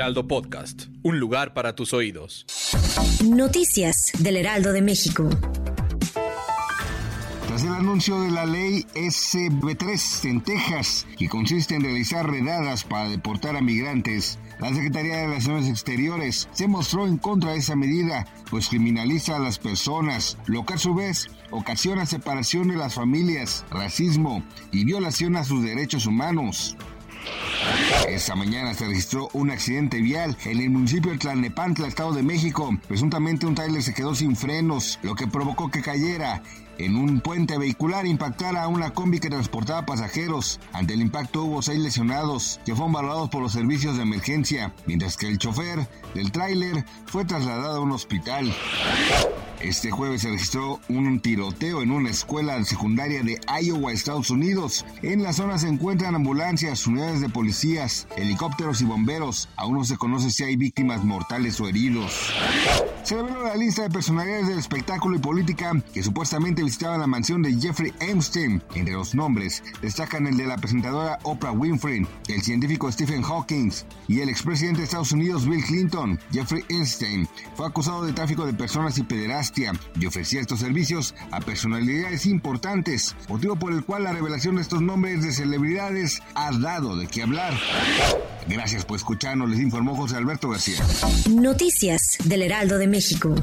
Heraldo Podcast, un lugar para tus oídos. Noticias del Heraldo de México. Tras el anuncio de la ley SB3 en Texas, que consiste en realizar redadas para deportar a migrantes, la Secretaría de Relaciones Exteriores se mostró en contra de esa medida, pues criminaliza a las personas, lo que a su vez ocasiona separación de las familias, racismo y violación a sus derechos humanos. Esta mañana se registró un accidente vial en el municipio de Tlalnepantla, Estado de México. Presuntamente un tráiler se quedó sin frenos, lo que provocó que cayera en un puente vehicular impactara a una combi que transportaba pasajeros. Ante el impacto hubo seis lesionados que fueron valorados por los servicios de emergencia, mientras que el chofer del tráiler fue trasladado a un hospital. Este jueves se registró un tiroteo en una escuela secundaria de Iowa, Estados Unidos. En la zona se encuentran ambulancias, unidades de policías, helicópteros y bomberos. Aún no se conoce si hay víctimas mortales o heridos. Se reveló la lista de personalidades del espectáculo y política que supuestamente visitaban la mansión de Jeffrey Epstein. Entre los nombres destacan el de la presentadora Oprah Winfrey, el científico Stephen Hawking y el expresidente de Estados Unidos Bill Clinton. Jeffrey Epstein fue acusado de tráfico de personas y pederastia y ofrecía estos servicios a personalidades importantes, motivo por el cual la revelación de estos nombres de celebridades ha dado de qué hablar. Gracias por escucharnos, les informó José Alberto García. Noticias del Heraldo de México. 事故。